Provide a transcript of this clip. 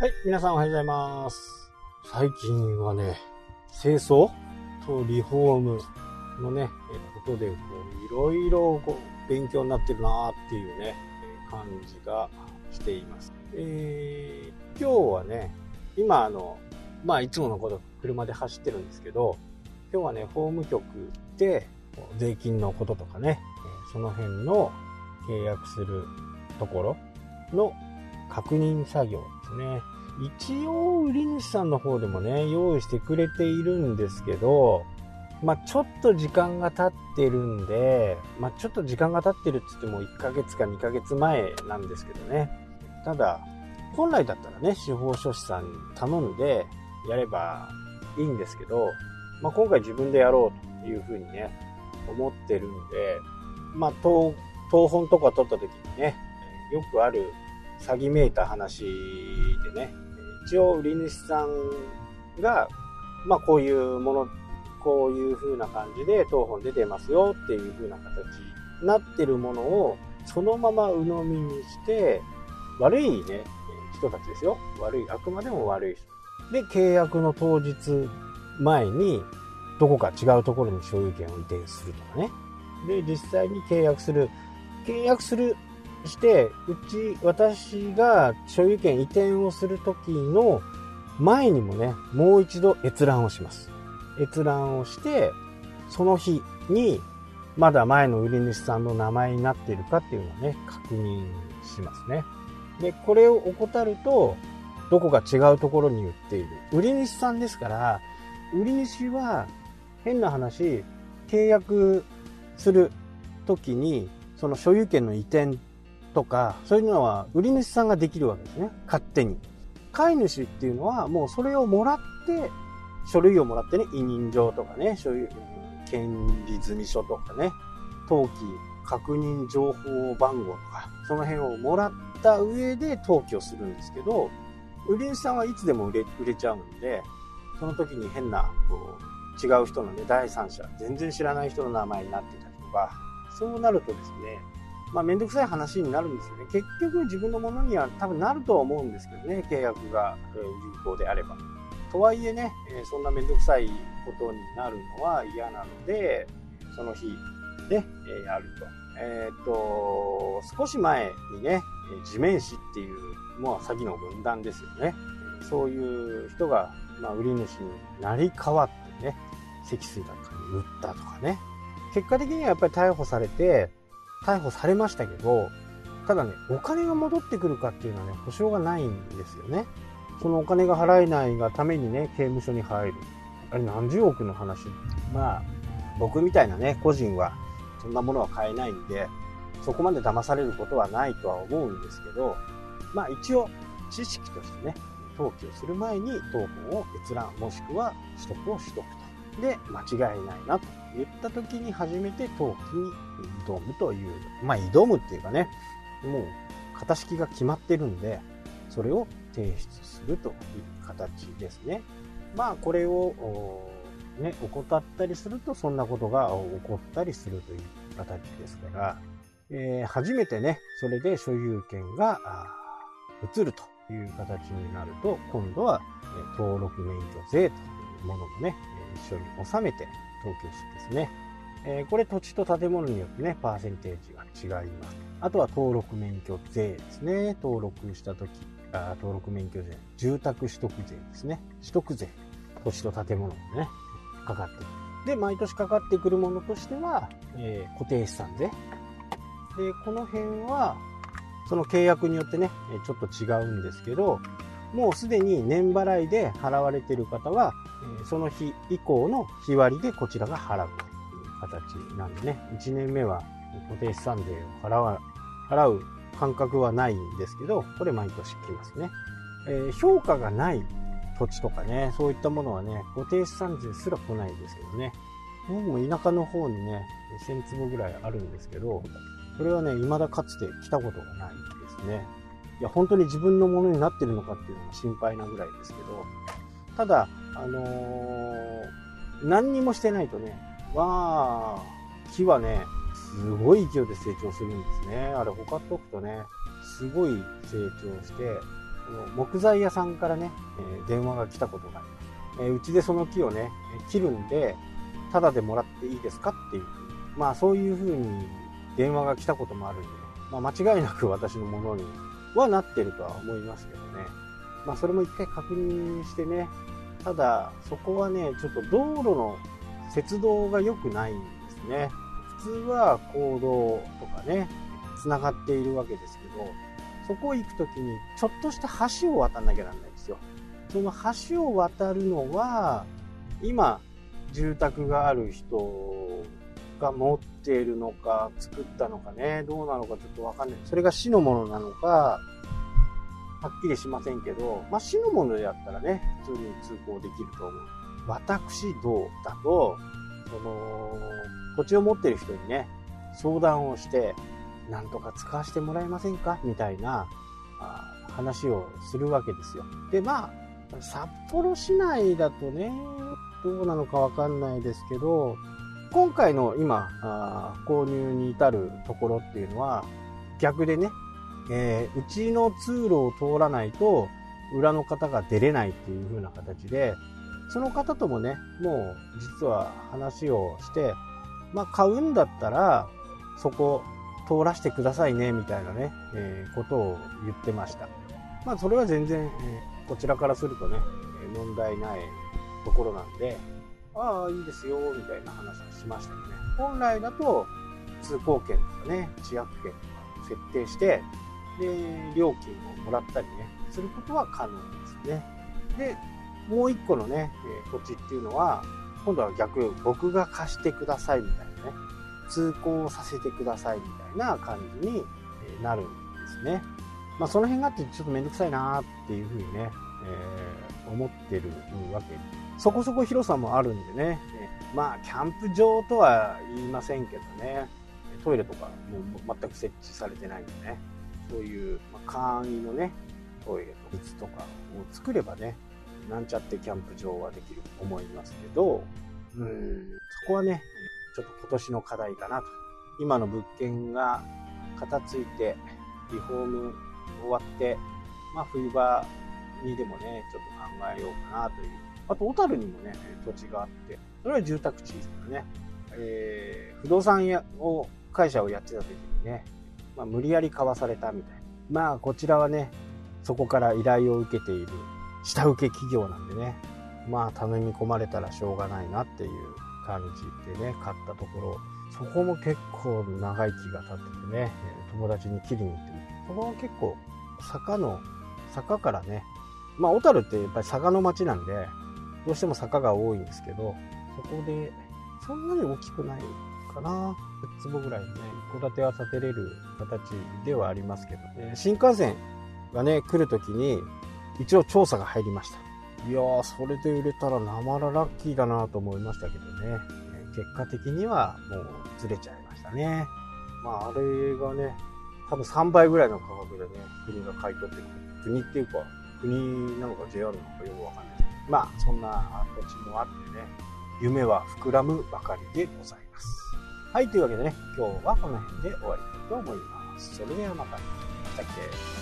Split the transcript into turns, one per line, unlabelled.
はい、皆さんおはようございます。最近はね、清掃？とリフォームのね、えことで、こう、いろいろこう勉強になってるなーっていうね、え感じがしています。えー、今日はね、今あの、まあいつものこと車で走ってるんですけど、今日はね、法務局で税金のこととかね、その辺の契約するところの確認作業ですね。一応、売り主さんの方でもね、用意してくれているんですけど、まあ、ちょっと時間が経ってるんで、まあ、ちょっと時間が経ってるって言っても1ヶ月か2ヶ月前なんですけどね。ただ、本来だったらね、司法書士さんに頼んでやればいいんですけど、まあ、今回自分でやろうというふうにね、思ってるんで、まあ、東、本とか取った時にね、よくある詐欺めいた話でね、一応売り主さんが、まあこういうもの、こういう風な感じで当本出てますよっていう風な形になってるものをそのまま鵜呑みにして、悪いね、人たちですよ。悪い、あくまでも悪い人。で、契約の当日前に、どこか違うところに所有権を移転するとかね。で、実際に契約する。契約するして、うち、私が所有権移転をするときの前にもね、もう一度閲覧をします。閲覧をして、その日に、まだ前の売り主さんの名前になっているかっていうのをね、確認しますね。で、これを怠ると、どこか違うところに売っている。売り主さんですから、売り主は、変な話、契約するときに、その所有権の移転とか、そういうのは売り主さんができるわけですね。勝手に。飼い主っていうのはもうそれをもらって、書類をもらってね、委任状とかね、所有、権利済書とかね、登記確認情報番号とか、その辺をもらった上で登記をするんですけど、売り主さんはいつでも売れ売れちゃうんで、その時に変な、こう、違う人のね、第三者、全然知らない人の名前になってたりとか、そうなるとですね、まあ、めんどくさい話になるんですよね。結局自分のものには多分なるとは思うんですけどね、契約が有効であれば。とはいえね、そんなめんどくさいことになるのは嫌なので、その日ね、やると。えーっと、少し前にね、地面師っていう、もう詐欺の軍団ですよね。そういう人が、まあ、売り主になり変わってね、積水なんかに売ったとかね。結果的にはやっぱり逮捕されて、逮捕されましたけど、ただね、お金が戻ってくるかっていうのはね、保証がないんですよね。そのお金が払えないがためにね、刑務所に入る。あれ何十億の話？まあ、僕みたいなね、個人は、そんなものは買えないんで、そこまで騙されることはないとは思うんですけど、まあ一応、知識としてね、登記をする前に当本を閲覧、もしくは取得をしとくと。で、間違いないなと言った時に初めて登記に挑むという、まあ挑むっていうかね、もう型式が決まってるんで、それを提出するという形ですね。まあこれを、ね、怠ったりするとそんなことが起こったりするという形ですから、えー初めてね、それで所有権が移るという形になると、今度は、え登録免許税というものもね、一緒に収めて登記してですね、えこれ土地と建物によってね、パーセンテージが違います。あとは登録免許税ですね。登録したとき、登録免許税、住宅取得税ですね。取得税、土地と建物にね、かかってくる。で、毎年かかってくるものとしては、えー固定資産税。で、この辺は、その契約によってね、ちょっと違うんですけど、もうすでに年払いで払われている方は、その日以降の日割りでこちらが払う形なんでね、1年目は固定資産税を払わ払う感覚はないんですけど、これ毎年来ますね。えー評価がない土地とかね、そういったものはね、固定資産税すら来ないんですけどね。僕も田舎の方にね、1000坪ぐらいあるんですけど、これはね、未だかつて来たことがないですね。いや、本当に自分のものになってるのかっていうのが心配なぐらいですけど、ただ、あのー何にもしてないとね、わあ、木はね、すごい勢いで成長するんですね。あれ、ほかっとくとね、すごい成長して、木材屋さんからね、え電話が来たことがあります。うちでその木をね、切るんで、タダでもらっていいですかっていう。まあそういう風に電話が来たこともあるんでね、まあ、間違いなく私のものにはなってるとは思いますけどね。まあそれも一回確認してね、ただそこはね、ちょっと道路の鉄道が良くないんですね。普通は公道とかね、繋がっているわけですけど、そこ行くときにちょっとした橋を渡んなきゃなんないんですよ。その橋を渡るのは、今、住宅がある人が持っているのか、作ったのかね、どうなのかちょっとわかんない。それが市のものなのか、はっきりしませんけど、まあ、市のものであったらね、普通に通行できると思う。私どうだと、その、土地を持ってる人にね、相談をして、なんとか使わせてもらえませんか？みたいな話をするわけですよ。で、まあ、札幌市内だとね、どうなのかわかんないですけど、今回の今、あ購入に至るところっていうのは、逆でね、えー、うちの通路を通らないと、裏の方が出れないっていう風な形で、その方ともね、もう実は話をして、まあ買うんだったら、そこ通らせてくださいね、みたいなね、えー、ことを言ってました。まあそれは全然、えー、こちらからするとね、問題ないところなんで、ああ、いいですよ、みたいな話をしましたよね。本来だと、通行券とかね、地約券とか設定して、で、料金をもらったりね、することは可能ですね。で、もう一個のね、え土地っていうのは、今度は逆、僕が貸してくださいみたいなね、通行させてくださいみたいな感じになるんですね。まあその辺があってちょっとめんどくさいなっていうふうにね、えー、思ってるわけ。そこそこ広さもあるんでね、まあキャンプ場とは言いませんけどね、トイレとかもう全く設置されてないんでね、そういう、ま、簡易のね、トイレと水とかを作ればね、なんちゃってキャンプ場はできると思いますけど、うん、そこはね、ちょっと今年の課題かなと。今の物件が片付いて、リフォーム終わって、まあ冬場にでもね、ちょっと考えようかなという。あと、小樽にもね、土地があって、それは住宅地ですからね。えー、不動産屋を、会社をやってた時にね、まあ、無理やり買わされたみたいな。まあ、こちらはね、そこから依頼を受けている下請け企業なんでね、まあ、頼み込まれたらしょうがないなっていう感じでね、買ったところ、そこも結構長い木が立っててね、友達に切りに行ってそこは結構坂の、坂からね、まあ、小樽ってやっぱり坂の町なんで、どうしても坂が多いんですけど、そこで、そんなに大きくないかな。10坪ぐらいのね、一戸建ては建てれる形ではありますけど、ね、新幹線がね、来るときに、一応調査が入りました。いやー、それで売れたらなまらラッキーだなと思いましたけどね。結果的にはもうずれちゃいましたね。まあ、あれがね、多分3倍ぐらいの価格でね、国が買い取ってくる。国っていうか、国なのか JR なのかよくわかんないです。まあ、そんな土地もあってね、夢は膨らむばかりでございます。はい、というわけでね、今日はこの辺で終わりたいと思います。それではまた。また来て。